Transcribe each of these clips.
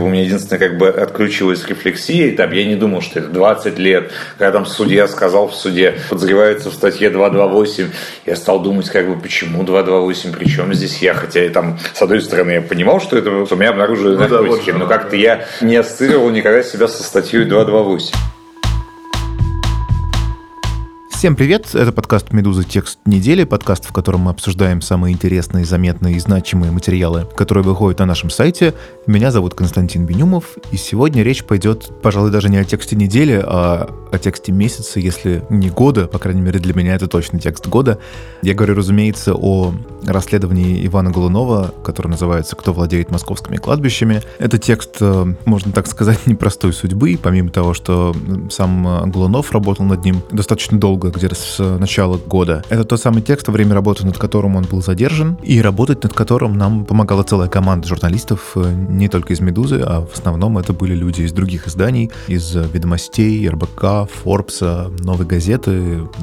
У меня единственное, как бы отключилась рефлексия, и там я не думал, что это 20 лет. Когда там судья сказал в суде, подозревается в статье 228, я стал думать, как бы, почему 228, при чем здесь я? Хотя я там, с одной стороны, я понимал, что это у меня обнаружили ну, наркотики, да, вот, но как-то я не ассоциировал никогда себя со статьей 228. Всем привет! Это подкаст «Медуза. Текст недели», подкаст, в котором мы обсуждаем самые интересные, заметные и значимые материалы, которые выходят на нашем сайте. Меня зовут Константин Бенюмов, и сегодня речь пойдет, пожалуй, даже не о тексте недели, а о тексте месяца, если не года, по крайней мере для меня это точно текст года. Я говорю, разумеется, о расследовании Ивана Голунова, которое называется «Кто владеет московскими кладбищами». Это текст, э, можно так сказать, непростой судьбы, помимо того, что сам Голунов работал над ним достаточно долго, где-то с начала года. Это тот самый текст, во время работы над которым он был задержан, и работать над которым нам помогала целая команда журналистов, э, не только из «Медузы», а в основном это были люди из других изданий, из «Ведомостей», РБК, «Форбса», «Новой газеты»,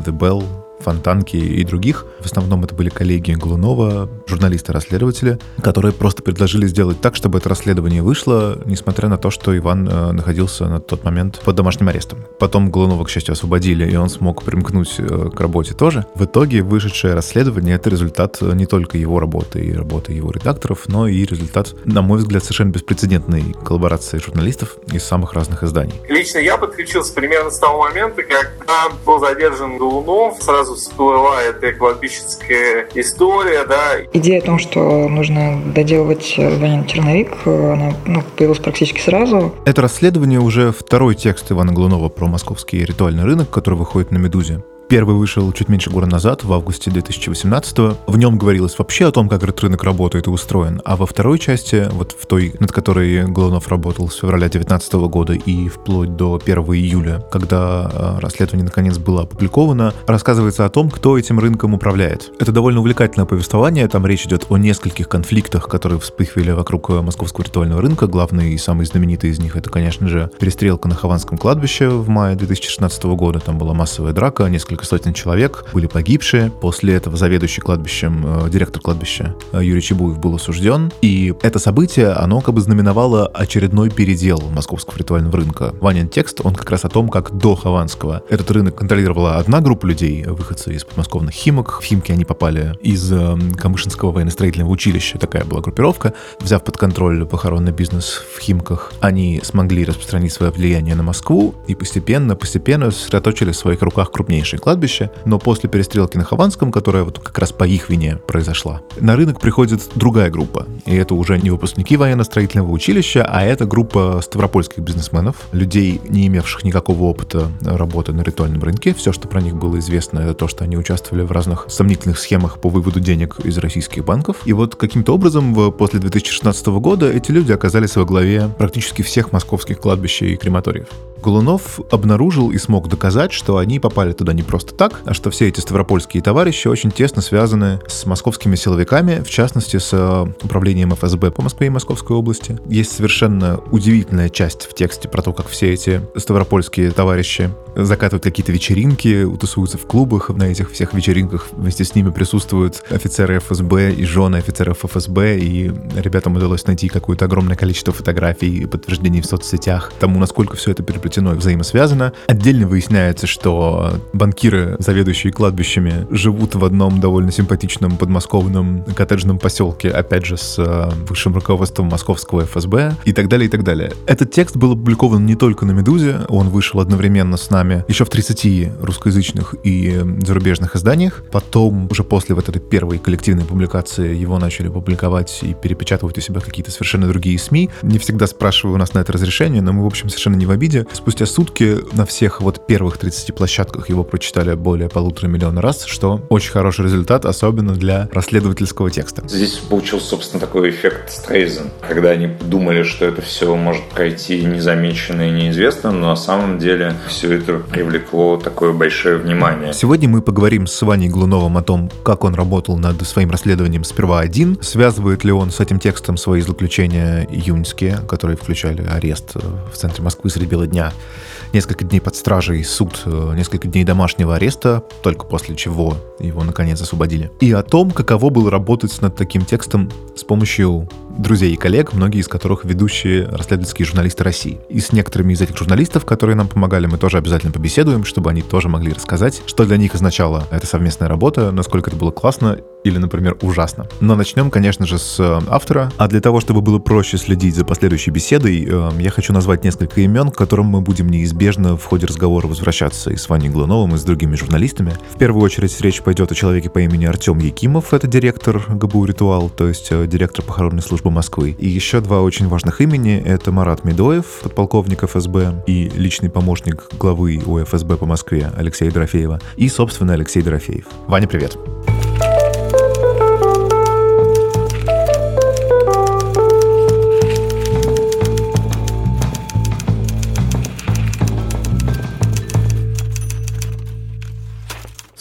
«The Bell», Фонтанки и других. В основном это были коллеги Глунова, журналисты-расследователи, которые просто предложили сделать так, чтобы это расследование вышло, несмотря на то, что Иван э, находился на тот момент под домашним арестом. Потом Глунова, к счастью, освободили, и он смог примкнуть э, к работе тоже. В итоге вышедшее расследование — это результат э, не только его работы и работы его редакторов, но и результат, на мой взгляд, совершенно беспрецедентной коллаборации журналистов из самых разных изданий. Лично я подключился примерно с того момента, когда был задержан Глунов, сразу сразу всплывает и кладбищенская история, да. Идея о том, что нужно доделывать Ванин черновик, она ну, появилась практически сразу. Это расследование уже второй текст Ивана Глунова про московский ритуальный рынок, который выходит на «Медузе». Первый вышел чуть меньше года назад, в августе 2018 -го. В нем говорилось вообще о том, как рынок работает и устроен. А во второй части, вот в той, над которой Голунов работал с февраля 2019 года и вплоть до 1 июля, когда а, расследование наконец было опубликовано, рассказывается о том, кто этим рынком управляет. Это довольно увлекательное повествование. Там речь идет о нескольких конфликтах, которые вспыхивали вокруг московского ритуального рынка. Главный и самый знаменитый из них это, конечно же, перестрелка на Хованском кладбище в мае 2016 года. Там была массовая драка, несколько несколько сотен человек были погибшие. После этого заведующий кладбищем, э, директор кладбища э, Юрий Чебуев был осужден. И это событие, оно как бы знаменовало очередной передел московского ритуального рынка. Ванин текст, он как раз о том, как до Хованского этот рынок контролировала одна группа людей, выходцы из подмосковных Химок. В Химки они попали из э, Камышинского военно-строительного училища, такая была группировка. Взяв под контроль похоронный бизнес в Химках, они смогли распространить свое влияние на Москву и постепенно, постепенно сосредоточили в своих руках крупнейшие кладбище, но после перестрелки на Хованском, которая вот как раз по их вине произошла, на рынок приходит другая группа. И это уже не выпускники военно-строительного училища, а это группа ставропольских бизнесменов, людей, не имевших никакого опыта работы на ритуальном рынке. Все, что про них было известно, это то, что они участвовали в разных сомнительных схемах по выводу денег из российских банков. И вот каким-то образом после 2016 года эти люди оказались во главе практически всех московских кладбищ и крематориев. Голунов обнаружил и смог доказать, что они попали туда не просто так, а что все эти ставропольские товарищи очень тесно связаны с московскими силовиками, в частности, с э, управлением ФСБ по Москве и Московской области. Есть совершенно удивительная часть в тексте про то, как все эти ставропольские товарищи закатывают какие-то вечеринки, тусуются в клубах. На этих всех вечеринках вместе с ними присутствуют офицеры ФСБ и жены офицеров ФСБ, и ребятам удалось найти какое-то огромное количество фотографий и подтверждений в соцсетях тому, насколько все это переплетено и взаимосвязано. Отдельно выясняется, что банкиры, заведующие кладбищами, живут в одном довольно симпатичном подмосковном коттеджном поселке, опять же, с э, высшим руководством московского ФСБ и так далее, и так далее. Этот текст был опубликован не только на «Медузе», он вышел одновременно с нами еще в 30 русскоязычных и зарубежных изданиях. Потом, уже после вот этой первой коллективной публикации, его начали публиковать и перепечатывать у себя какие-то совершенно другие СМИ. Не всегда спрашиваю у нас на это разрешение, но мы, в общем, совершенно не в обиде. Спустя сутки на всех вот первых 30 площадках его прочитали более полутора миллиона раз, что очень хороший результат, особенно для расследовательского текста. Здесь получился, собственно, такой эффект Стрейзен, когда они думали, что это все может пройти незамеченно и неизвестно, но на самом деле все это привлекло такое большое внимание. Сегодня мы поговорим с Ваней Глуновым о том, как он работал над своим расследованием «Сперва один», связывает ли он с этим текстом свои заключения июньские, которые включали арест в центре Москвы среди бела дня, несколько дней под стражей, суд, э, несколько дней домашнего ареста, только после чего его наконец освободили. И о том, каково было работать над таким текстом с помощью друзей и коллег, многие из которых ведущие расследовательские журналисты России. И с некоторыми из этих журналистов, которые нам помогали, мы тоже обязательно побеседуем, чтобы они тоже могли рассказать, что для них означала эта совместная работа, насколько это было классно или, например, ужасно. Но начнем, конечно же, с э, автора. А для того, чтобы было проще следить за последующей беседой, э, я хочу назвать несколько имен, к которым мы будем неизбежно в ходе разговора возвращаться и с Ваней Глуновым, и с другими журналистами. В первую очередь речь пойдет о человеке по имени Артем Якимов, это директор ГБУ «Ритуал», то есть э, директор похоронной службы Москвы. И еще два очень важных имени — это Марат Медоев, подполковник ФСБ и личный помощник главы УФСБ по Москве Алексея Дорофеева, и, собственно, Алексей Дорофеев. Ваня, привет. Привет.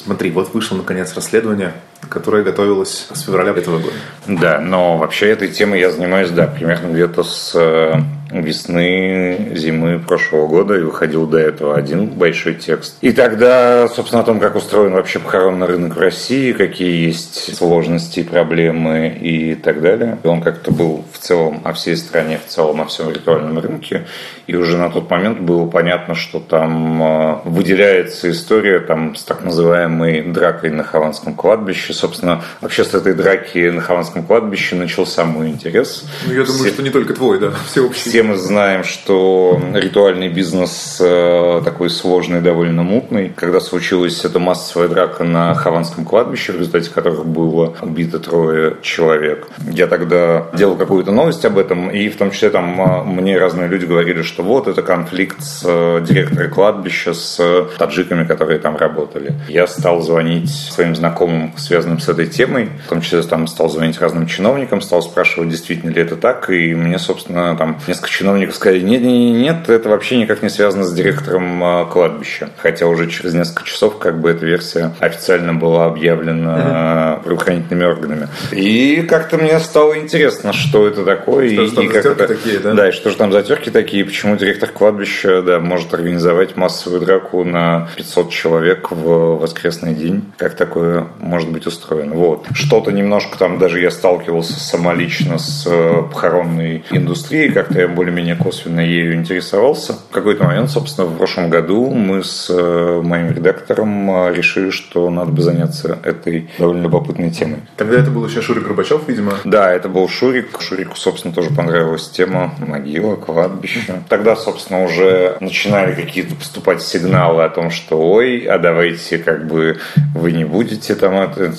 Смотри, вот вышло наконец расследование, которое готовилось с февраля этого года. Да, но вообще этой темой я занимаюсь, да, примерно где-то с э, весны, зимы прошлого года и выходил до этого один большой текст. И тогда, собственно, о том, как устроен вообще похоронный рынок в России, какие есть сложности, проблемы и так далее. И он как-то был в целом о всей стране, в целом о всем ритуальном рынке. И уже на тот момент было понятно, что там э, выделяется история там, с так называемой дракой на Хованском кладбище. Собственно, вообще с этой драки на Хованском кладбище начался мой интерес. Ну, я думаю, Все... что не только твой, да, всеобщий все мы знаем, что ритуальный бизнес э, такой сложный, довольно мутный. Когда случилась эта массовая драка на Хованском кладбище, в результате которых было убито трое человек, я тогда делал какую-то новость об этом, и в том числе там э, мне разные люди говорили, что вот это конфликт с э, директором кладбища, с таджиками, которые там работали. Я стал звонить своим знакомым, связанным с этой темой, в том числе там стал звонить разным чиновникам, стал спрашивать, действительно ли это так, и мне, собственно, там несколько несколько чиновников сказали, нет, нет, нет, это вообще никак не связано с директором а, кладбища. Хотя уже через несколько часов как бы эта версия официально была объявлена правоохранительными органами. И как-то мне стало интересно, что это такое. Что и, там и как это, такие, да? Да, и что же там за терки такие, почему директор кладбища да, может организовать массовую драку на 500 человек в воскресный день. Как такое может быть устроено? Вот. Что-то немножко там даже я сталкивался самолично с э, похоронной индустрией, как-то я более-менее косвенно ею интересовался. В какой-то момент, собственно, в прошлом году мы с э, моим редактором э, решили, что надо бы заняться этой довольно любопытной темой. Тогда это был еще Шурик Горбачев, видимо? Да, это был Шурик. Шурику, собственно, тоже понравилась тема могила, кладбище. Тогда, собственно, уже начинали какие-то поступать сигналы о том, что ой, а давайте как бы вы не будете там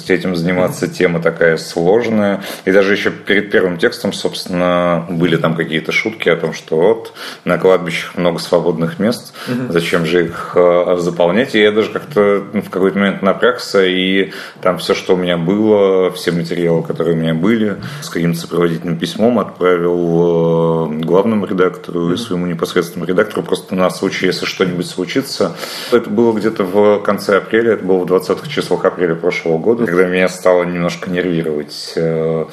этим заниматься, тема такая сложная. И даже еще перед первым текстом, собственно, были там какие-то шутки о том, что вот на кладбищах много свободных мест, угу. зачем же их э, заполнять. И я даже как-то ну, в какой-то момент напрягся, и там все, что у меня было, все материалы, которые у меня были, с каким-то сопроводительным письмом отправил э, главному редактору и своему непосредственному редактору, просто на случай, если что-нибудь случится. Это было где-то в конце апреля, это было в 20-х числах апреля прошлого года, когда меня стало немножко нервировать э,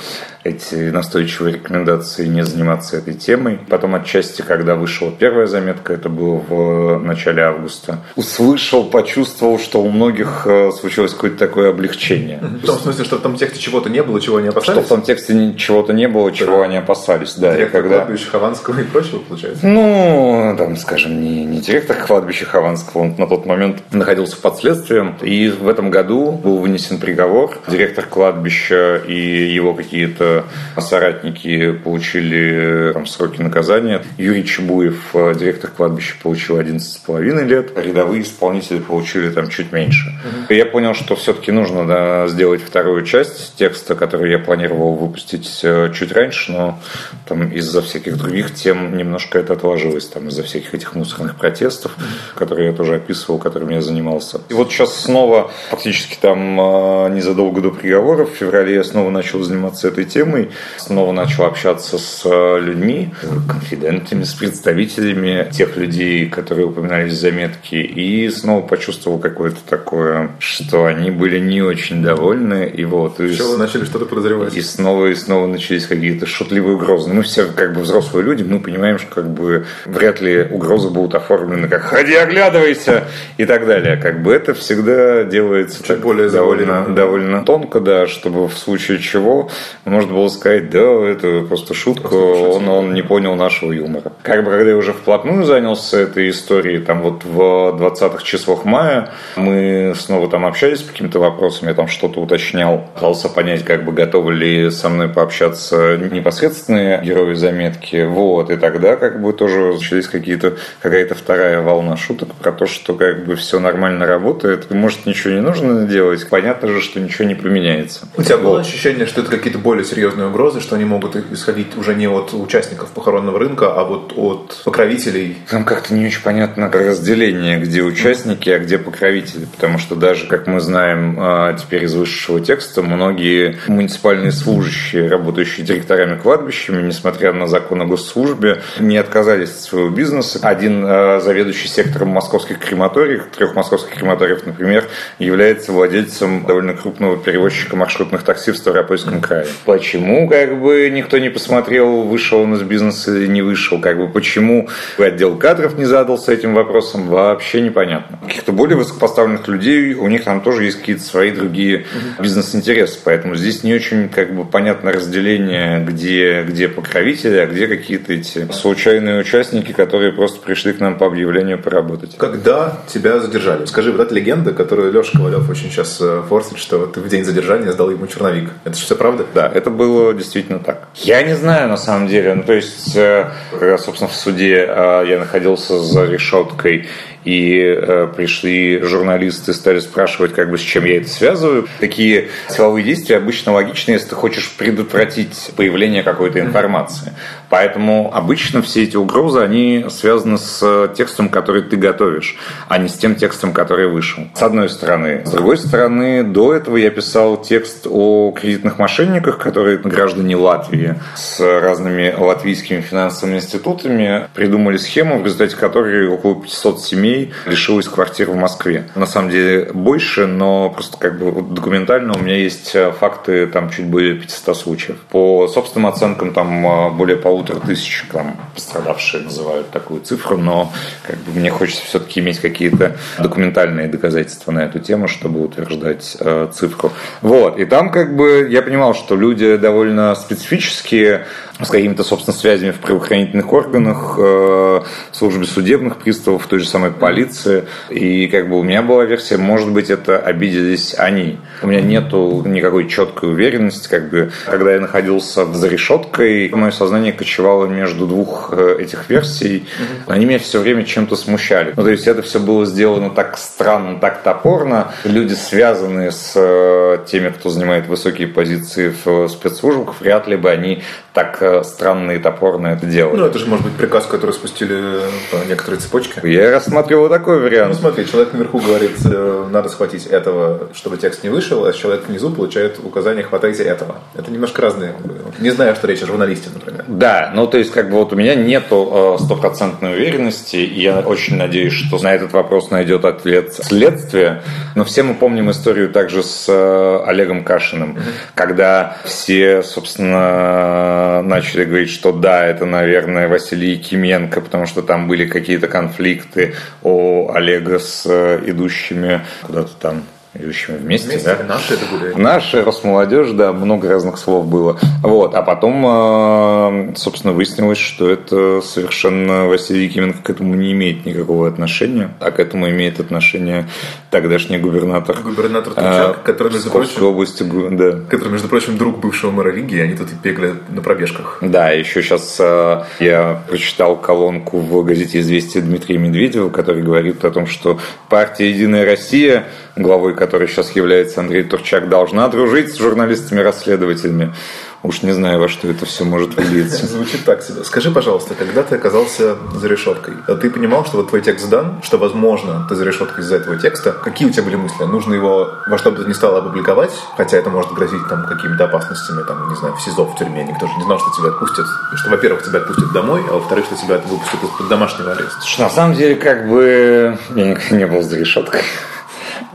эти настойчивые рекомендации не заниматься этой темой. Потом отчасти, когда вышла первая заметка, это было в начале августа, услышал, почувствовал, что у многих э, случилось какое-то такое облегчение. В том смысле, что в том тексте чего-то не было, чего они опасались? Что в том тексте чего-то не было, чего да. они опасались, да. Директор когда... кладбища Хованского и прочего, получается? Ну, там, скажем, не, не директор кладбища Хованского, он на тот момент находился под следствием, и в этом году был вынесен приговор. Директор кладбища и его какие-то соратники получили там, сроки наказания. Юрий Чебуев, э, директор кладбища, получил 11,5 лет. Рядовые исполнители получили там чуть меньше. Угу. Я понял, что все-таки нужно да, сделать вторую часть текста, который я планировал выпустить э, чуть раньше, но там из-за всяких других тем немножко это отложилось. Там из-за всяких этих мусорных протестов, которые я тоже описывал, которыми я занимался. И вот сейчас снова, фактически там э, незадолго до приговора, в феврале я снова начал заниматься этой темой темой. Снова начал общаться с э, людьми, конфидентами, с представителями тех людей, которые упоминались в заметке, и снова почувствовал какое-то такое, что они были не очень довольны. И вот, и Все, вы начали что-то подозревать. И снова и снова начались какие-то шутливые угрозы. Мы все как бы взрослые люди, мы понимаем, что как бы вряд ли угрозы будут оформлены как «ходи, оглядывайся» и так далее. Как бы это всегда делается Чуть более довольно, довольно тонко, да, чтобы в случае чего можно было сказать, да, это просто шутка, он, он не понял нашего юмора. Как бы когда я уже вплотную занялся этой историей, там вот в 20-х числах мая мы снова там общались по каким-то вопросам, я там что-то уточнял, пытался понять, как бы готовы ли со мной пообщаться непосредственные герои заметки, вот, и тогда как бы тоже начались какие-то, какая-то вторая волна шуток про то, что как бы все нормально работает, может ничего не нужно делать, понятно же, что ничего не поменяется. У тебя было ощущение, что это какие-то более серьезные угрозы, что они могут исходить уже не от участников похоронного рынка, а вот от покровителей? Там как-то не очень понятно разделение, где участники, а где покровители, потому что даже, как мы знаем а, теперь из высшего текста, многие муниципальные служащие, работающие директорами кладбищами, несмотря на закон о госслужбе, не отказались от своего бизнеса. Один а, заведующий сектором московских крематориев, трех московских крематориев, например, является владельцем довольно крупного перевозчика маршрутных такси в Ставропольском крае. Почему, как бы, никто не посмотрел, вышел он из бизнеса или не вышел, как бы, почему отдел кадров не задался этим вопросом, вообще непонятно. Каких-то более высокопоставленных людей, у них там тоже есть какие-то свои другие бизнес-интересы, поэтому здесь не очень, как бы, понятно разделение, где, где покровители, а где какие-то эти случайные участники, которые просто пришли к нам по объявлению поработать. Когда тебя задержали? Скажи, вот эта легенда, которую Леша Ковалев очень сейчас э, форсит, что ты в день задержания сдал ему черновик. Это же все правда? Да, это было действительно так. Я не знаю, на самом деле. Ну, то есть, э, собственно, в суде э, я находился за решеткой, и э, пришли журналисты, стали спрашивать, как бы с чем я это связываю. Такие силовые действия обычно логичны, если ты хочешь предотвратить появление какой-то информации. Поэтому обычно все эти угрозы, они связаны с текстом, который ты готовишь, а не с тем текстом, который вышел. С одной стороны. С другой стороны, до этого я писал текст о кредитных мошенниках, которые граждане Латвии с разными латвийскими финансовыми институтами придумали схему, в результате которой около 500 семей лишилась квартир в Москве. На самом деле больше, но просто как бы документально у меня есть факты там чуть более 500 случаев. По собственным оценкам там более полутора тысяч там пострадавшие называют такую цифру, но как бы мне хочется все-таки иметь какие-то документальные доказательства на эту тему, чтобы утверждать э, цифру. Вот. И там как бы я понимал, что люди довольно специфические, с какими-то, собственно, связями в правоохранительных органах, э, в службе судебных приставов, в той же самой полиции. И как бы у меня была версия, может быть, это обиделись они. У меня нету никакой четкой уверенности, как бы, когда я находился за решеткой, мое сознание кочевало между двух э, этих версий. Они меня все время чем-то смущали. Ну, то есть это все было сделано так странно, так топорно. Люди, связанные с э, теми, кто занимает высокие позиции в спецслужбах, вряд ли бы они так странно и топорно это делали. Ну, это же может быть приказ, который спустили по некоторой цепочке. Я рассматривал такой вариант. Ну, смотри, человек наверху говорит, э, надо схватить этого, чтобы текст не вышел, а человек внизу получает указание, хватайте этого. Это немножко разные. Не знаю, что речь о журналисте, например. Да, ну, то есть, как бы вот у меня нету стопроцентной уверенности, и я очень надеюсь, что на этот вопрос найдет ответ следствие. Но все мы помним историю также с э, Олегом Кашиным, когда все, собственно, начали говорить, что да, это, наверное, Василий Якименко, потому что там были какие-то конфликты у Олега с э, идущими куда-то там идущими вместе, вместе да? Наши это были. Наши, Росмолодежь, да, много разных слов было. Вот, а потом, э, собственно, выяснилось, что это совершенно Василий Якименко к этому не имеет никакого отношения, а к этому имеет отношение тогдашний губернатор. Губернатор Тучак, э, который, между прочим, области, да. который, между прочим, друг бывшего мэра Риги, они тут и бегали на пробежках. Да, еще сейчас э, я прочитал колонку в газете «Известия» Дмитрия Медведева, который говорит о том, что партия «Единая Россия», главой которой сейчас является Андрей Турчак, должна дружить с журналистами-расследователями. уж не знаю, во что это все может вылиться. Звучит так себе. Скажи, пожалуйста, когда ты оказался за решеткой, ты понимал, что вот твой текст дан, что, возможно, ты за решеткой из-за этого текста. Какие у тебя были мысли? Нужно его во что бы то ни стало опубликовать, хотя это может грозить там какими-то опасностями, там, не знаю, в СИЗО, в тюрьме. Никто же не знал, что тебя отпустят. Что, во-первых, тебя отпустят домой, а во-вторых, что тебя выпустят из-под домашнего ареста. На самом деле, как бы, я никогда не был за решеткой.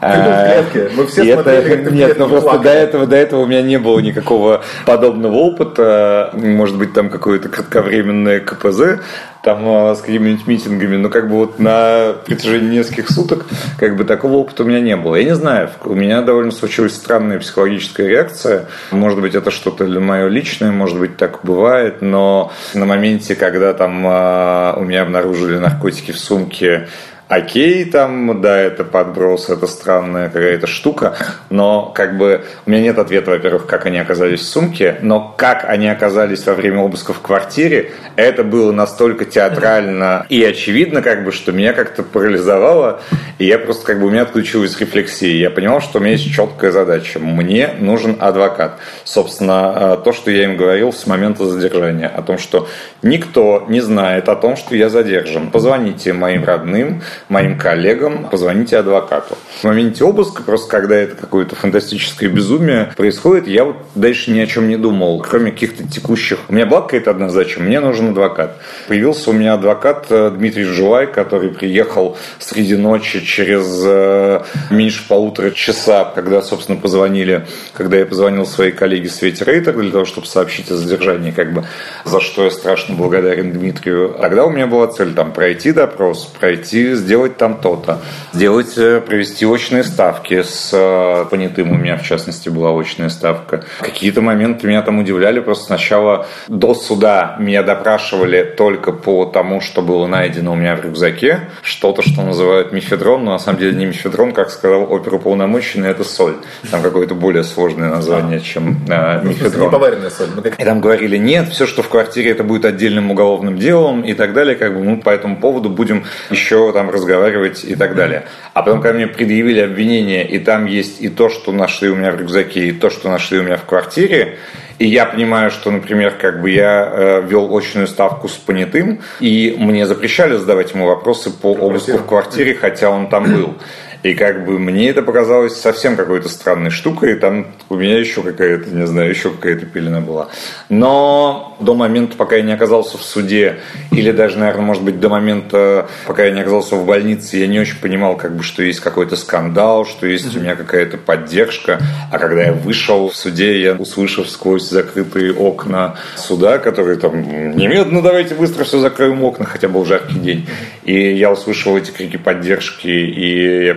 А, Мы все и смотрели, это, Нет, ну просто до этого, до этого у меня не было никакого подобного опыта. Может быть, там какое-то кратковременное КПЗ, там а, с какими-нибудь митингами, но как бы вот на протяжении нескольких суток как бы такого опыта у меня не было. Я не знаю, у меня довольно случилась странная психологическая реакция. Может быть, это что-то для мое личное, может быть, так бывает, но на моменте, когда там а, у меня обнаружили наркотики в сумке, окей, там, да, это подброс, это странная какая-то штука, но как бы у меня нет ответа, во-первых, как они оказались в сумке, но как они оказались во время обыска в квартире, это было настолько театрально и очевидно, как бы, что меня как-то парализовало, и я просто как бы у меня отключилась рефлексия. Я понимал, что у меня есть четкая задача. Мне нужен адвокат. Собственно, э, то, что я им говорил с момента задержания, о том, что никто не знает о том, что я задержан. Позвоните моим родным, моим коллегам, позвоните адвокату. В моменте обыска, просто когда это какое-то фантастическое безумие происходит, я вот дальше ни о чем не думал, кроме каких-то текущих. У меня была какая-то одна задача, мне нужен адвокат. Появился у меня адвокат э, Дмитрий Жулай, который приехал среди ночи через э, меньше полутора часа, когда, собственно, позвонили, когда я позвонил своей коллеге Свете Рейтер для того, чтобы сообщить о задержании, как бы, за что я страшно благодарен Дмитрию. Тогда у меня была цель там пройти допрос, пройти, сделать там то-то, сделать, э, провести очные ставки с э, понятым, у меня в частности была очная ставка. Какие-то моменты меня там удивляли, просто сначала до суда меня допрашивали только по тому, что было найдено у меня в рюкзаке, что-то, что называют мифедрон, но на самом деле не мифедрон, как сказал оперуполномоченный, это соль. Там какое-то более сложное название, чем э, мифедрон. Неповаренная соль. И там говорили, нет, все, что в квартире, это будет отдельным уголовным делом и так далее, как бы мы по этому поводу будем еще там разговаривать и так далее. А потом, когда мне предъявили обвинение, и там есть и то, что нашли у меня в рюкзаке, и то, что нашли у меня в квартире, и я понимаю, что, например, как бы я э, вел очную ставку с понятым, и мне запрещали задавать ему вопросы по обыску в квартире, хотя он там был. И как бы мне это показалось совсем какой-то странной штукой, там у меня еще какая-то, не знаю, еще какая-то пелена была. Но до момента, пока я не оказался в суде, или даже, наверное, может быть, до момента, пока я не оказался в больнице, я не очень понимал, как бы, что есть какой-то скандал, что есть у меня какая-то поддержка. А когда я вышел в суде, я услышав сквозь закрытые окна суда, которые там немедленно давайте быстро все закроем окна, хотя был жаркий день. И я услышал эти крики поддержки, и я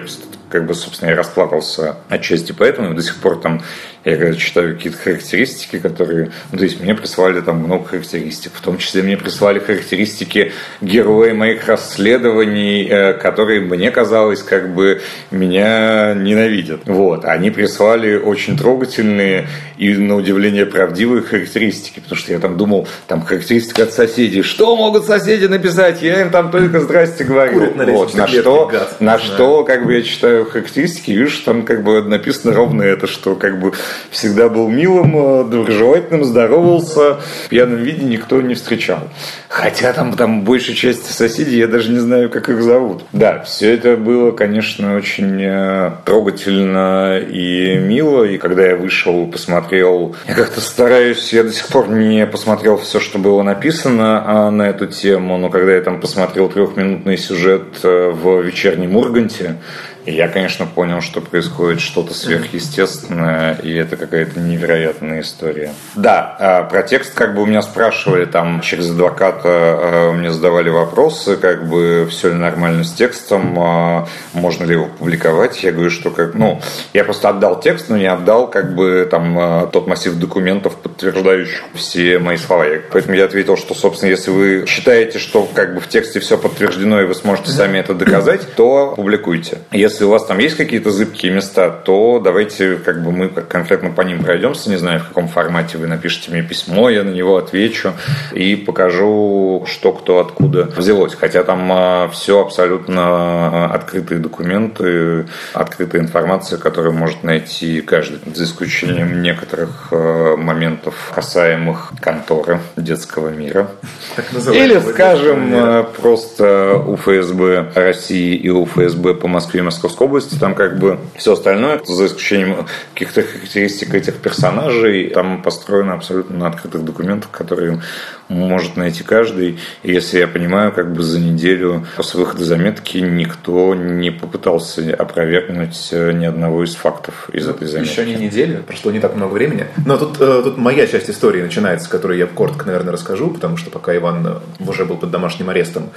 как бы, собственно, я расплакался отчасти поэтому, до сих пор там я когда читаю какие-то характеристики, которые... Ну, то есть мне прислали там много характеристик. В том числе мне прислали характеристики героя моих расследований, э, которые, мне казалось, как бы меня ненавидят. Вот. Они прислали очень трогательные и, на удивление, правдивые характеристики. Потому что я там думал, там характеристика от соседей. Что могут соседи написать? Я им там только здрасте говорю. Вот. На что, на что, как бы я читаю характеристики, вижу, что там как бы написано ровно это, что как бы всегда был милым, э, доброжелательным, здоровался. В пьяном виде никто не встречал. Хотя там, там большей части соседей я даже не знаю, как их зовут. Да, все это было, конечно, очень э, трогательно и мило. И когда я вышел и посмотрел, я как-то стараюсь, я до сих пор не посмотрел все, что было написано а, на эту тему, но когда я там посмотрел трехминутный сюжет э, в вечернем Урганте, и я, конечно, понял, что происходит что-то сверхъестественное, и это какая-то невероятная история. Да, а, про текст как бы у меня спрашивали там через адвоката, а, мне задавали вопросы, как бы все ли нормально с текстом, а, можно ли его публиковать. Я говорю, что как, ну, я просто отдал текст, но не отдал как бы там тот массив документов, подтверждающих все мои слова. Поэтому я ответил, что, собственно, если вы считаете, что как бы в тексте все подтверждено, и вы сможете сами это доказать, то публикуйте. Если если у вас там есть какие-то зыбкие места, то давайте как бы мы конкретно по ним пройдемся, не знаю, в каком формате вы напишите мне письмо, я на него отвечу и покажу, что кто откуда взялось. Хотя там а, все абсолютно а, открытые документы, открытая информация, которую может найти каждый, за исключением некоторых а, моментов, касаемых конторы детского мира. Или, скажем, просто у ФСБ России и у ФСБ по Москве и Московской области. Там как бы все остальное, за исключением каких-то характеристик этих персонажей, там построено абсолютно на открытых документах, которые может найти каждый. И если я понимаю, как бы за неделю после выхода заметки никто не попытался опровергнуть э, ни одного из фактов из этой заметки. Еще не неделю, прошло не так много времени. Но тут, э, тут моя часть истории начинается, которую я коротко, наверное, расскажу, потому что пока Иван э, уже был под домашним арестом,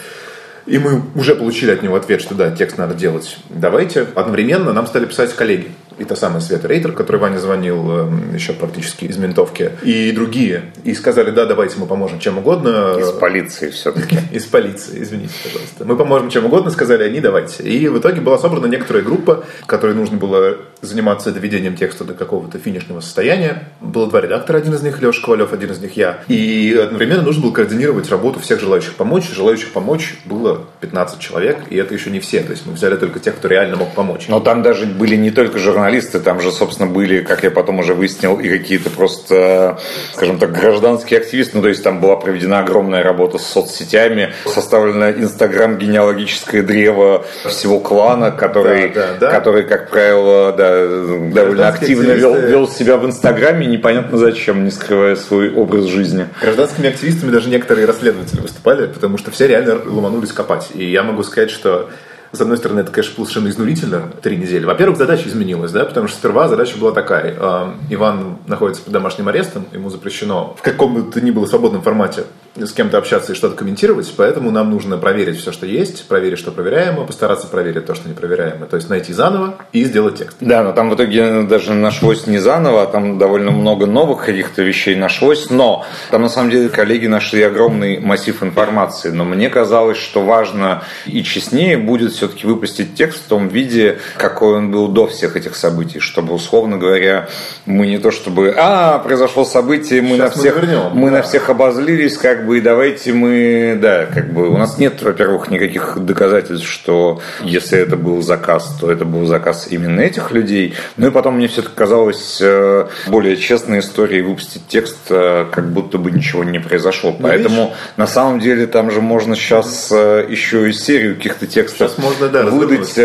и мы уже получили от него ответ, что да, текст надо делать. Давайте. Одновременно нам стали писать коллеги и та самая Света Рейтер, который Ваня звонил эм, еще практически из ментовки, и другие. И сказали, да, давайте мы поможем чем угодно. Из полиции все-таки. Из полиции, извините, пожалуйста. Мы поможем чем угодно, сказали они, давайте. И в итоге была собрана некоторая группа, которой нужно было заниматься доведением текста до какого-то финишного состояния. Было два редактора, один из них Леша Ковалев, один из них я. И одновременно нужно было координировать работу всех желающих помочь. Желающих помочь было 15 человек, и это еще не все. То есть мы взяли только тех, кто реально мог помочь. Но там даже были не только журналисты, там же, собственно, были, как я потом уже выяснил, и какие-то просто, скажем так, гражданские активисты. Ну, то есть там была проведена огромная работа с соцсетями, составлено Инстаграм генеалогическое древо всего клана, который, да, да, да. который как правило, да, довольно активно вел, вел себя в Инстаграме, непонятно зачем, не скрывая свой образ жизни. Гражданскими активистами даже некоторые расследователи выступали, потому что все реально ломанулись копать. И я могу сказать, что с одной стороны, это, конечно, было совершенно изнурительно, три недели. Во-первых, задача изменилась, да, потому что сперва задача была такая. Э, Иван находится под домашним арестом, ему запрещено в каком бы то ни было свободном формате с кем-то общаться и что-то комментировать, поэтому нам нужно проверить все, что есть, проверить, что проверяемо, постараться проверить то, что непроверяемо, то есть найти заново и сделать текст. Да, но там в итоге даже нашлось не заново, а там довольно много новых каких-то вещей нашлось, но там на самом деле коллеги нашли огромный массив информации, но мне казалось, что важно и честнее будет все-таки выпустить текст в том виде, какой он был до всех этих событий, чтобы, условно говоря, мы не то чтобы, а, произошло событие, мы Сейчас на всех, мы, мы да. на всех обозлились, как бы давайте мы, да, как бы у нас нет, во-первых, никаких доказательств, что если это был заказ, то это был заказ именно этих людей. Ну и потом мне все-таки казалось э, более честной историей выпустить текст, э, как будто бы ничего не произошло. Ну, Поэтому видишь? на самом деле там же можно сейчас э, еще и серию каких-то текстов сейчас можно, да, выдать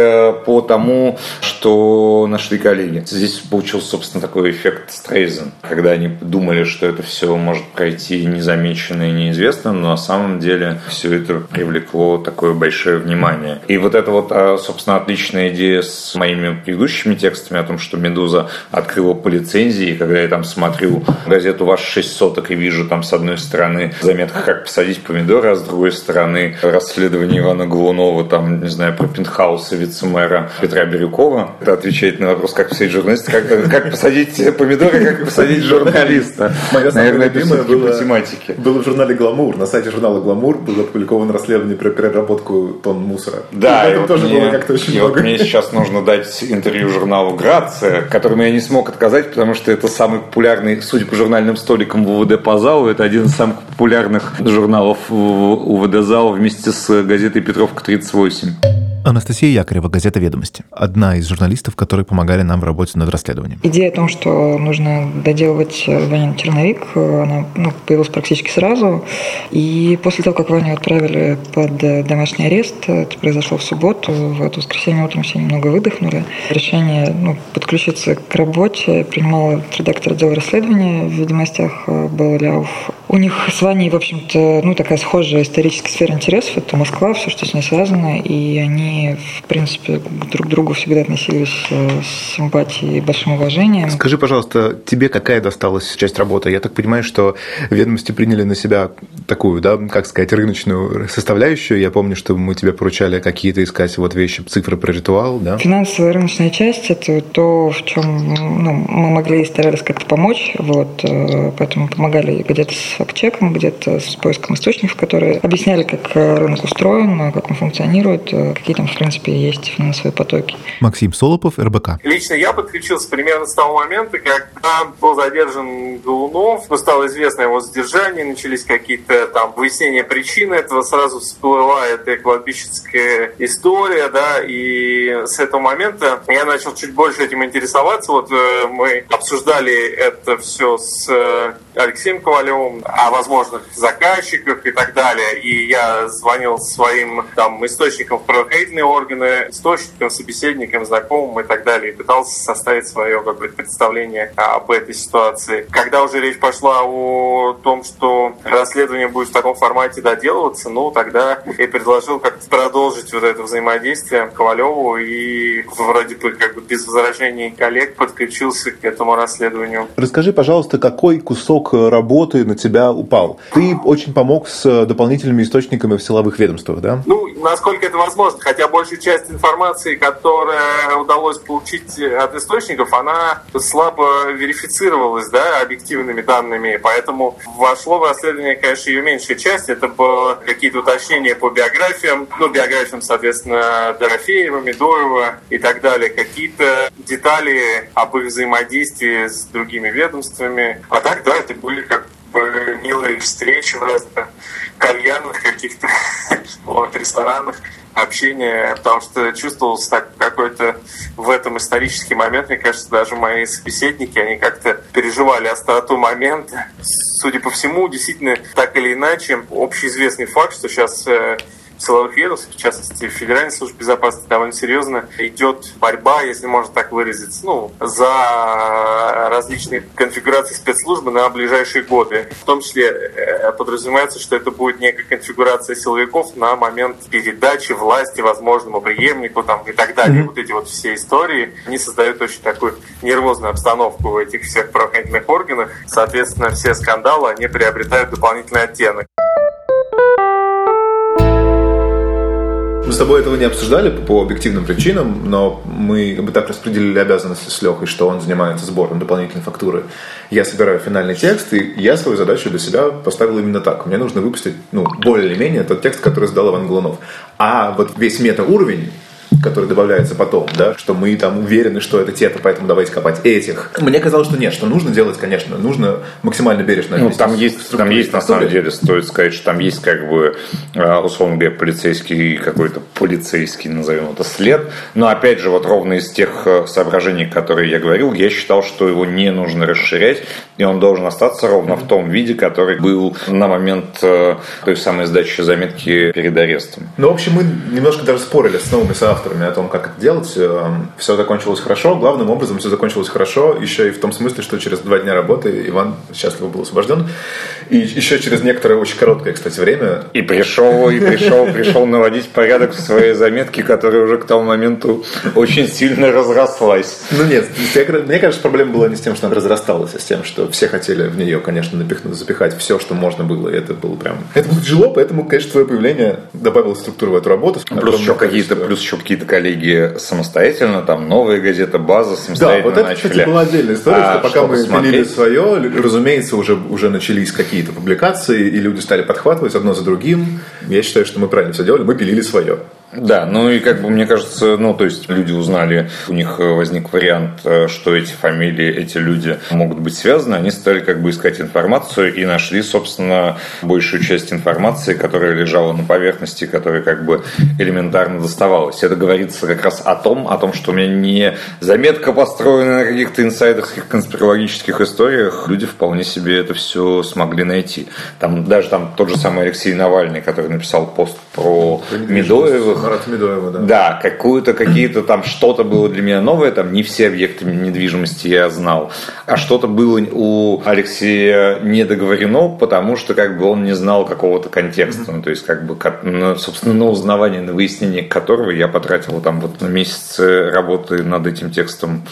по тому, что нашли коллеги. Здесь получился, собственно, такой эффект Стрейзен, когда они думали, что это все может пройти незамеченное и неизвестно, но на самом деле все это привлекло такое большое внимание. И вот это вот, а, собственно, отличная идея с моими предыдущими текстами о том, что «Медуза» открыла по лицензии, когда я там смотрю газету «Ваш 6 соток» и вижу там с одной стороны заметка «Как посадить помидоры», а с другой стороны расследование Ивана Голунова, там, не знаю, про пентхаусы вице-мэра Петра Бирюкова. Это отвечает на вопрос, как посадить журналиста, как, как посадить помидоры, как посадить журналиста. Моя Наверное, любимая была, было в журнале «Гламур». На сайте журнала «Гламур» было опубликовано расследование про переработку тонн мусора. Да, и, и, вот тоже мне, было как-то очень много. Вот мне сейчас нужно дать интервью журналу «Грация», которому я не смог отказать, потому что это самый популярный, судя по журнальным столикам в УВД по залу, это один из самых популярных журналов УВД зала вместе с газетой «Петровка 38». Анастасия Якорева, газета «Ведомости». Одна из журналистов, которые помогали нам в работе над расследованием. Идея о том, что нужно доделывать Ванин черновик, она ну, появилась практически сразу. И после того, как Ваню отправили под домашний арест, это произошло в субботу, в это воскресенье утром все немного выдохнули. Решение ну, подключиться к работе принимал редактор отдела расследования в «Ведомостях» был Ляуф. У них с Ваней, в общем-то, ну, такая схожая историческая сфера интересов. Это Москва, все, что с ней связано. И они в принципе, друг к другу всегда относились э, с симпатией и большим уважением. Скажи, пожалуйста, тебе какая досталась часть работы? Я так понимаю, что ведомости приняли на себя такую, да, как сказать, рыночную составляющую. Я помню, что мы тебе поручали какие-то искать вот вещи, цифры про ритуал, да? Финансовая рыночная часть – это то, в чем ну, мы могли и старались как-то помочь. Вот, э, поэтому помогали где-то с фактчеком, где-то с поиском источников, которые объясняли, как рынок устроен, как он функционирует, какие там, в принципе, есть финансовые потоки. Максим Солопов, РБК. Лично я подключился примерно с того момента, когда был задержан Голунов, ну, стало известно его задержание, начались какие-то там выяснения причин этого, сразу всплывает и кладбищенская история, да, и с этого момента я начал чуть больше этим интересоваться. Вот э, мы обсуждали это все с э, Алексеем Ковалевым о возможных заказчиках и так далее. И я звонил своим там источникам в правоохранительные органы, источникам, собеседникам, знакомым и так далее. И пытался составить свое как бы, представление об этой ситуации. Когда уже речь пошла о том, что расследование будет в таком формате доделываться, ну, тогда я предложил как-то продолжить вот это взаимодействие Ковалеву и вроде бы как бы без возражений коллег подключился к этому расследованию. Расскажи, пожалуйста, какой кусок работы на тебя упал? Ты очень помог с дополнительными источниками в силовых ведомствах, да? Ну, насколько это возможно, хотя большая часть информации, которая удалось получить от источников, она слабо верифицировалась, да, объективными данными, поэтому вошло в расследование, конечно, ее меньшая часть, это было какие-то уточнения по биографиям, ну, биографиям, соответственно, Дорофеева, Медоева и так далее, какие-то детали об их взаимодействии с другими ведомствами. А так, да, это были как милые встречи в разных кальянных каких-то вот, ресторанах общение, потому что чувствовался так какой-то в этом исторический момент, мне кажется, даже мои собеседники, они как-то переживали остроту момента. Судя по всему, действительно, так или иначе, общеизвестный факт, что сейчас э, силовых ведомств, в частности, в Федеральной службе безопасности довольно серьезно идет борьба, если можно так выразиться, ну, за различные конфигурации спецслужбы на ближайшие годы. В том числе э, подразумевается, что это будет некая конфигурация силовиков на момент передачи власти возможному преемнику там, и так далее. Mm-hmm. Вот эти вот все истории, они создают очень такую нервозную обстановку в этих всех правоохранительных органах. Соответственно, все скандалы, они приобретают дополнительный оттенок. С тобой этого не обсуждали по объективным причинам, но мы бы так распределили обязанности с Лехой, что он занимается сбором дополнительной фактуры. Я собираю финальный текст, и я свою задачу для себя поставил именно так. Мне нужно выпустить, ну, более-менее тот текст, который сдал Иван Голунов. А вот весь мета-уровень который добавляется потом, да, что мы там уверены, что это те-то, поэтому давайте копать этих. Мне казалось, что нет, что нужно делать, конечно, нужно максимально бережно. Ну, там есть, там есть на самом деле, стоит сказать, что там есть как бы, э, условно говоря, полицейский какой-то полицейский, назовем это, след. Но опять же, вот ровно из тех э, соображений, которые я говорил, я считал, что его не нужно расширять, и он должен остаться ровно в том виде, который был на момент э, той самой сдачи заметки перед арестом. Ну, в общем, мы немножко даже спорили с новыми соавторами авторами о том, как это делать. Эм, все закончилось хорошо. Главным образом все закончилось хорошо, еще и в том смысле, что через два дня работы Иван счастливо был освобожден. И еще через некоторое очень короткое, кстати, время. И пришел, и пришел, пришел наводить порядок в своей заметке, которая уже к тому моменту очень сильно разрослась. Ну нет, мне кажется, проблема была не с тем, что она разрасталась, а с тем, что все хотели в нее, конечно, напихнуть, запихать все, что можно было. И это было прям... Это было тяжело, поэтому, конечно, твое появление добавило структуру в эту работу. Плюс еще какие-то, плюс еще какие-то коллеги самостоятельно, там новая газета, база самостоятельно Да, вот это, начали. кстати, была отдельная история, а, что пока мы смотреть? свое, разумеется, уже, уже начались какие-то публикации, и люди стали подхватывать одно за другим. Я считаю, что мы правильно все делали, мы пилили свое. Да, ну и как бы мне кажется, ну то есть люди узнали, у них возник вариант, э, что эти фамилии, эти люди могут быть связаны, они стали как бы искать информацию и нашли, собственно, большую часть информации, которая лежала на поверхности, которая как бы элементарно доставалась. Это говорится как раз о том, о том, что у меня не заметка построена на каких-то инсайдерских конспирологических историях, люди вполне себе это все смогли найти. Там даже там тот же самый Алексей Навальный, который написал пост про Медоевых, Марата Медоева, да. Да, какую-то, какие-то там, что-то было для меня новое, там не все объекты недвижимости я знал, а что-то было у Алексея недоговорено, потому что как бы он не знал какого-то контекста, mm-hmm. ну, то есть как бы, собственно, на узнавание, на выяснение которого я потратил там вот на месяцы работы над этим текстом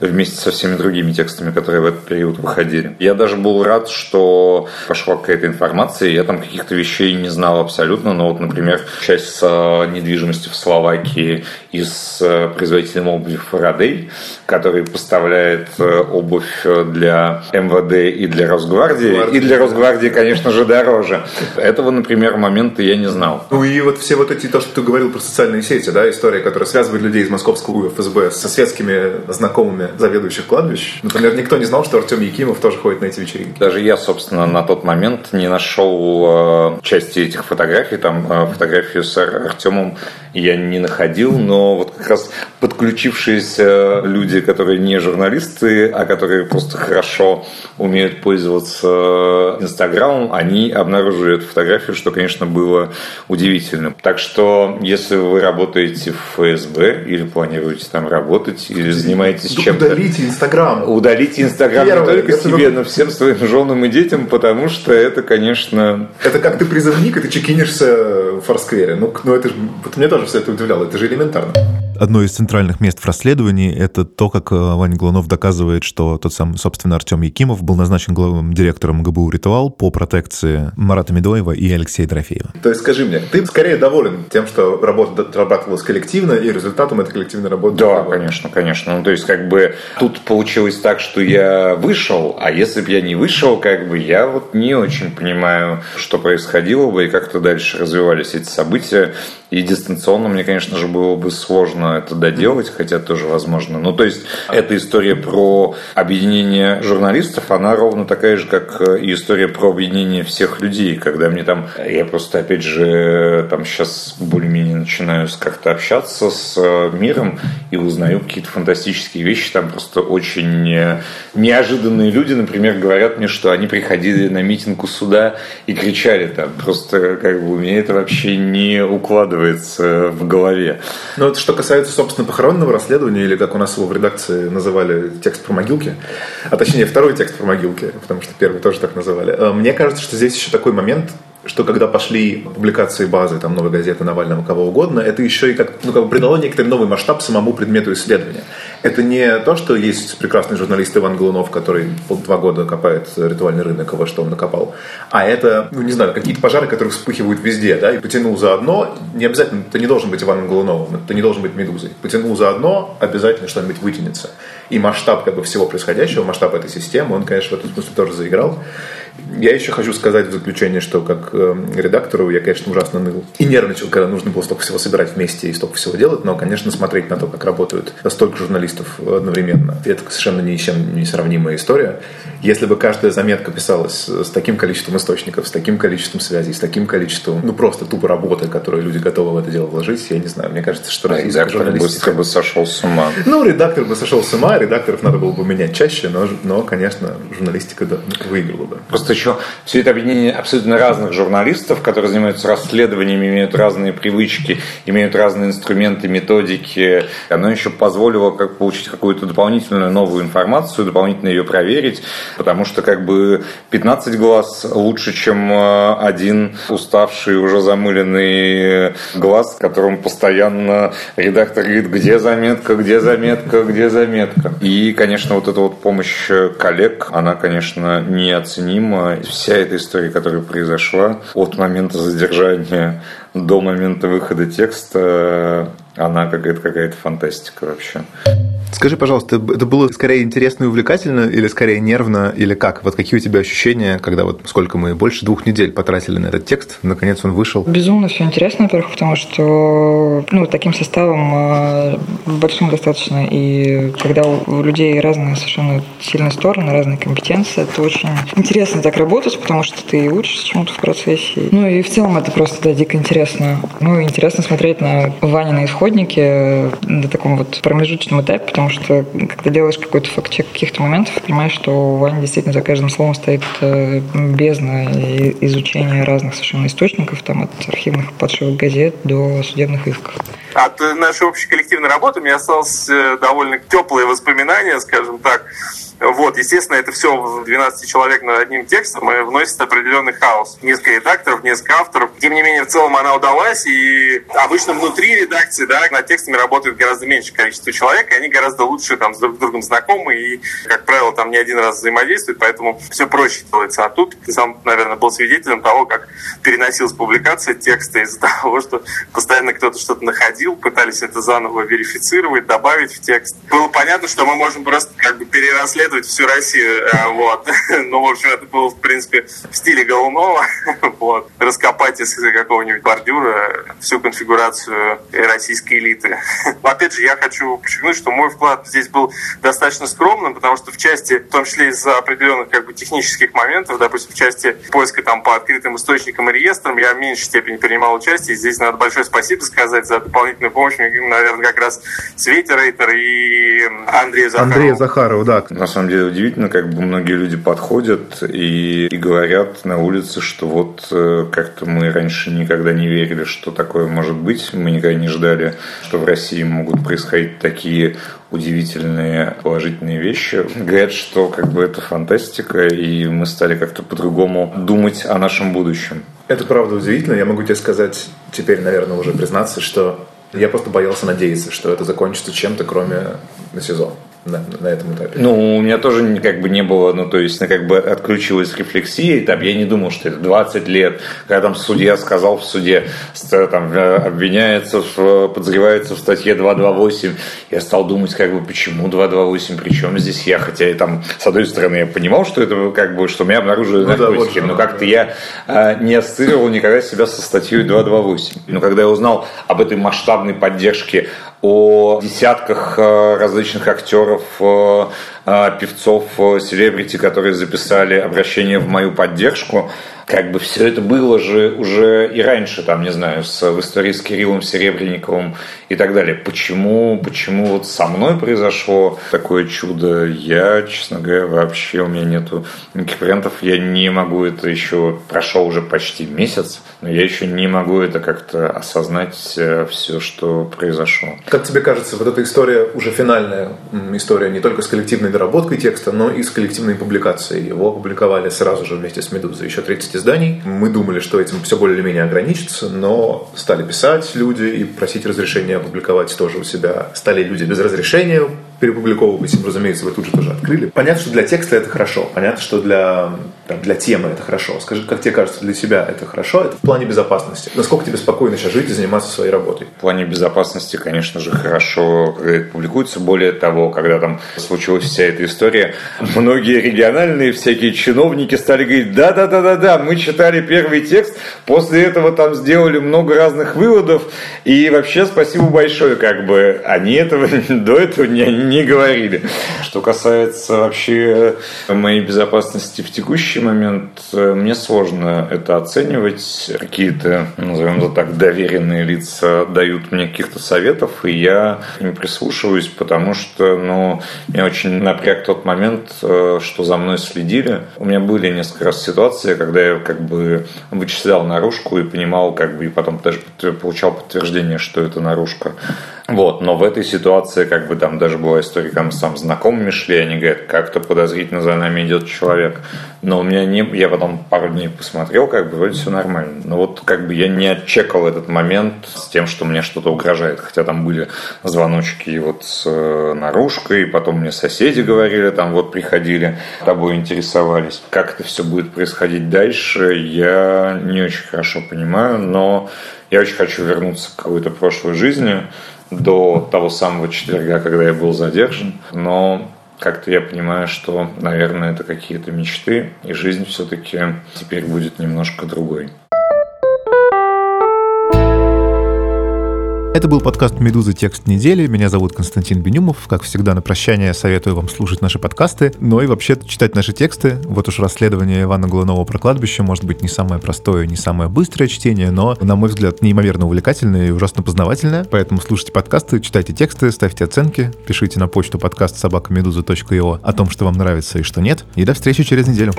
вместе со всеми другими текстами, которые в этот период выходили. Я даже был рад, что пошла какая-то информация, я там каких-то вещей не знал абсолютно, но вот, например, часть с недвижимостью недвижимости в Словакии и с э, производителем обуви Фарадей, который поставляет э, обувь для МВД и для Росгвардии. И для Росгвардии, конечно же, дороже. Этого, например, момента я не знал. Ну и вот все вот эти, то, что ты говорил про социальные сети, да, история, которая связывает людей из московского ФСБ со светскими знакомыми заведующих кладбищ. Например, никто не знал, что Артем Якимов тоже ходит на эти вечеринки. Даже я, собственно, на тот момент не нашел э, части этих фотографий, там э, фотографию с Артемом я не находил, но вот как раз подключившиеся люди, которые не журналисты, а которые просто хорошо умеют пользоваться Инстаграмом, они обнаружили эту фотографию, что, конечно, было удивительным. Так что, если вы работаете в ФСБ или планируете там работать, или занимаетесь чем-то... Удалите Инстаграм. Удалите Инстаграм не только себе, но всем своим женам и детям, потому что это, конечно... Это как ты призывник, и ты чекинишься в Форсквере. Ну, ну это же... Мне тоже все это удивляло. Это же элементарно. Одно из центральных мест в расследовании – это то, как э, Ваня Глунов доказывает, что тот самый, собственно, Артем Якимов был назначен главным директором ГБУ «Ритуал» по протекции Марата Медоева и Алексея Дорофеева. То есть скажи мне, ты скорее доволен тем, что работа отрабатывалась коллективно, и результатом этой коллективной работы? Да, конечно, конечно. Ну, то есть, как бы, тут получилось так, что я вышел, а если бы я не вышел, как бы, я вот не очень понимаю, что происходило бы и как то дальше развивались эти события. И дистанционно мне, конечно же, было бы сложно это доделать, хотя тоже возможно. Ну, то есть, эта история про объединение журналистов, она ровно такая же, как и история про объединение всех людей. Когда мне там, я просто, опять же, там сейчас более-менее начинаю как-то общаться с миром и узнаю какие-то фантастические вещи. Там просто очень неожиданные люди, например, говорят мне, что они приходили на митинг у суда и кричали там. Просто как бы у меня это вообще не укладывается укладывается в голове. Ну, вот что касается, собственно, похоронного расследования, или как у нас его в редакции называли текст про могилки, а точнее второй текст про могилки, потому что первый тоже так называли. Э, мне кажется, что здесь еще такой момент, что когда пошли публикации базы, там, новой газеты Навального, кого угодно, это еще и как, ну, как бы придало некоторый новый масштаб самому предмету исследования. Это не то, что есть прекрасный журналист Иван Голунов, который два года копает ритуальный рынок, во что он накопал, а это, ну, не знаю, какие-то пожары, которые вспыхивают везде, да, и потянул за одно, не обязательно, ты не должен быть Иваном Голуновым, ты не должен быть Медузой. Потянул за одно, обязательно что-нибудь вытянется. И масштаб как бы всего происходящего, масштаб этой системы, он, конечно, в этом смысле тоже заиграл. Я еще хочу сказать в заключение, что как э, редактору я, конечно, ужасно ныл. И нервничал, когда нужно было столько всего собирать вместе и столько всего делать, но, конечно, смотреть на то, как работают столько журналистов одновременно, это совершенно ни с чем не сравнимая история. Если бы каждая заметка писалась с таким количеством источников, с таким количеством связей, с таким количеством, ну, просто тупо работы, которую люди готовы в это дело вложить, я не знаю, мне кажется, что а редактор быстро бы сошел с ума. Ну, редактор бы сошел с ума, редакторов надо было бы менять чаще, но, но конечно, журналистика да, выиграла бы. Просто еще все это объединение абсолютно разных журналистов, которые занимаются расследованиями, имеют разные привычки, имеют разные инструменты, методики. Оно еще позволило как получить какую-то дополнительную новую информацию, дополнительно ее проверить, потому что как бы 15 глаз лучше, чем э, один уставший, уже замыленный глаз, которому постоянно редактор говорит, где заметка, где заметка, где заметка. И, конечно, вот эта вот помощь коллег, она, конечно, неоценима вся эта история, которая произошла от момента задержания до момента выхода текста, она какая-то какая-то фантастика вообще. Скажи, пожалуйста, это было скорее интересно и увлекательно, или скорее нервно, или как? Вот какие у тебя ощущения, когда вот сколько мы больше двух недель потратили на этот текст, наконец он вышел? Безумно все интересно, во-первых, потому что ну, таким составом э, большим достаточно, и когда у людей разные совершенно сильные стороны, разные компетенции, это очень интересно так работать, потому что ты учишься чему-то в процессе. Ну и в целом это просто да, дико интересно. Ну интересно смотреть на Ванины исходники на таком вот промежуточном этапе, потому что когда делаешь какой-то факт-чек каких-то моментов, понимаешь, что у Вани действительно за каждым словом стоит э, бездна изучения разных совершенно источников, там от архивных подшивок газет до судебных исков. От нашей общей коллективной работы у меня осталось э, довольно теплые воспоминания, скажем так. Вот, естественно, это все 12 человек над одним текстом и вносит определенный хаос. Несколько редакторов, несколько авторов. Тем не менее, в целом она удалась, и обычно внутри редакции, да, над текстами работает гораздо меньше количество человек, и они гораздо лучше там с друг другом знакомы, и, как правило, там не один раз взаимодействуют, поэтому все проще делается. А тут ты сам, наверное, был свидетелем того, как переносилась публикация текста из-за того, что постоянно кто-то что-то находил, пытались это заново верифицировать, добавить в текст. Было понятно, что мы можем просто как бы перерасследовать всю Россию. Э, вот. Ну, в общем, это было, в принципе, в стиле Голунова. Вот. Раскопать из какого-нибудь бордюра всю конфигурацию российской элиты. Опять же, я хочу подчеркнуть, что мой вклад здесь был достаточно скромным, потому что в части, в том числе из-за определенных как бы, технических моментов, допустим, в части поиска там, по открытым источникам и реестрам, я в меньшей степени принимал участие. И здесь надо большое спасибо сказать за дополнительную помощь. Наверное, как раз Свете Рейтер и Андрею Захарову. Андрею Захарову, да. На самом деле удивительно, как бы многие люди подходят и, и говорят на улице, что вот э, как-то мы раньше никогда не верили, что такое может быть. Мы никогда не ждали, что в России могут происходить такие удивительные положительные вещи. Говорят, что как бы это фантастика, и мы стали как-то по-другому думать о нашем будущем. Это правда удивительно. Я могу тебе сказать, теперь, наверное, уже признаться, что я просто боялся надеяться, что это закончится чем-то, кроме СИЗО на, на этом этапе. Ну, у меня тоже как бы не было, ну, то есть, как бы отключилась рефлексия, и там я не думал, что это 20 лет, когда там судья сказал в суде, там э, обвиняется, в, подозревается в статье 228, я стал думать, как бы, почему 228, причем здесь я, хотя и там, с одной стороны, я понимал, что это как бы, что меня обнаружили ну, наркотики, да, вот, но как-то да. я а, не ассоциировал никогда себя со статьей 228. Но когда я узнал об этой масштабной поддержке о десятках э, различных актеров, э, э, певцов, селебрити, которые записали обращение в мою поддержку как бы все это было же уже и раньше, там, не знаю, с, в истории с Кириллом Серебренниковым и так далее. Почему, почему вот со мной произошло такое чудо, я, честно говоря, вообще у меня нету никаких вариантов. Я не могу это еще, прошел уже почти месяц, но я еще не могу это как-то осознать э, все, что произошло. Как тебе кажется, вот эта история уже финальная история не только с коллективной доработкой текста, но и с коллективной публикацией. Его опубликовали сразу же вместе с «Медузой» еще 30 изданий. Мы думали, что этим все более или менее ограничится, но стали писать люди и просить разрешения опубликовать тоже у себя. Стали люди без разрешения перепубликовывать, разумеется, вы тут же тоже открыли. Понятно, что для текста это хорошо, понятно, что для, там, для темы это хорошо. Скажи, как тебе кажется, для себя это хорошо? Это в плане безопасности. Насколько тебе спокойно сейчас жить и заниматься своей работой? В плане безопасности, конечно же, хорошо, это публикуется. Более того, когда там случилась вся эта история, многие региональные всякие чиновники стали говорить, да-да-да-да-да, мы читали первый текст, после этого там сделали много разных выводов, и вообще спасибо большое, как бы они этого до этого не, не говорили. Что касается вообще моей безопасности в текущий момент, мне сложно это оценивать. Какие-то, назовем это так, доверенные лица дают мне каких-то советов, и я им прислушиваюсь, потому что, ну, меня очень напряг тот момент, э, что за мной следили. У меня были несколько раз ситуации, когда я как бы вычислял наружку и понимал, как бы, и потом даже получал подтверждение, что это наружка. Вот, но в этой ситуации, как бы там даже была история, там сам знакомыми шли, они говорят, как-то подозрительно за нами идет человек. Но у меня не, я потом пару дней посмотрел, как бы вроде все нормально. Но вот как бы я не отчекал этот момент с тем, что мне что-то угрожает. Хотя там были звоночки вот с э, наружкой, потом мне соседи говорили, там вот приходили, тобой интересовались. Как это все будет происходить дальше, я не очень хорошо понимаю, но я очень хочу вернуться к какой-то прошлой жизни, до того самого четверга, когда я был задержан. Но как-то я понимаю, что, наверное, это какие-то мечты, и жизнь все-таки теперь будет немножко другой. Это был подкаст «Медузы. Текст недели». Меня зовут Константин Бенюмов. Как всегда, на прощание советую вам слушать наши подкасты, но и вообще читать наши тексты. Вот уж расследование Ивана Глунова про кладбище может быть не самое простое, не самое быстрое чтение, но, на мой взгляд, неимоверно увлекательное и ужасно познавательное. Поэтому слушайте подкасты, читайте тексты, ставьте оценки, пишите на почту подкаст собакамедуза.io о том, что вам нравится и что нет. И до встречи через неделю.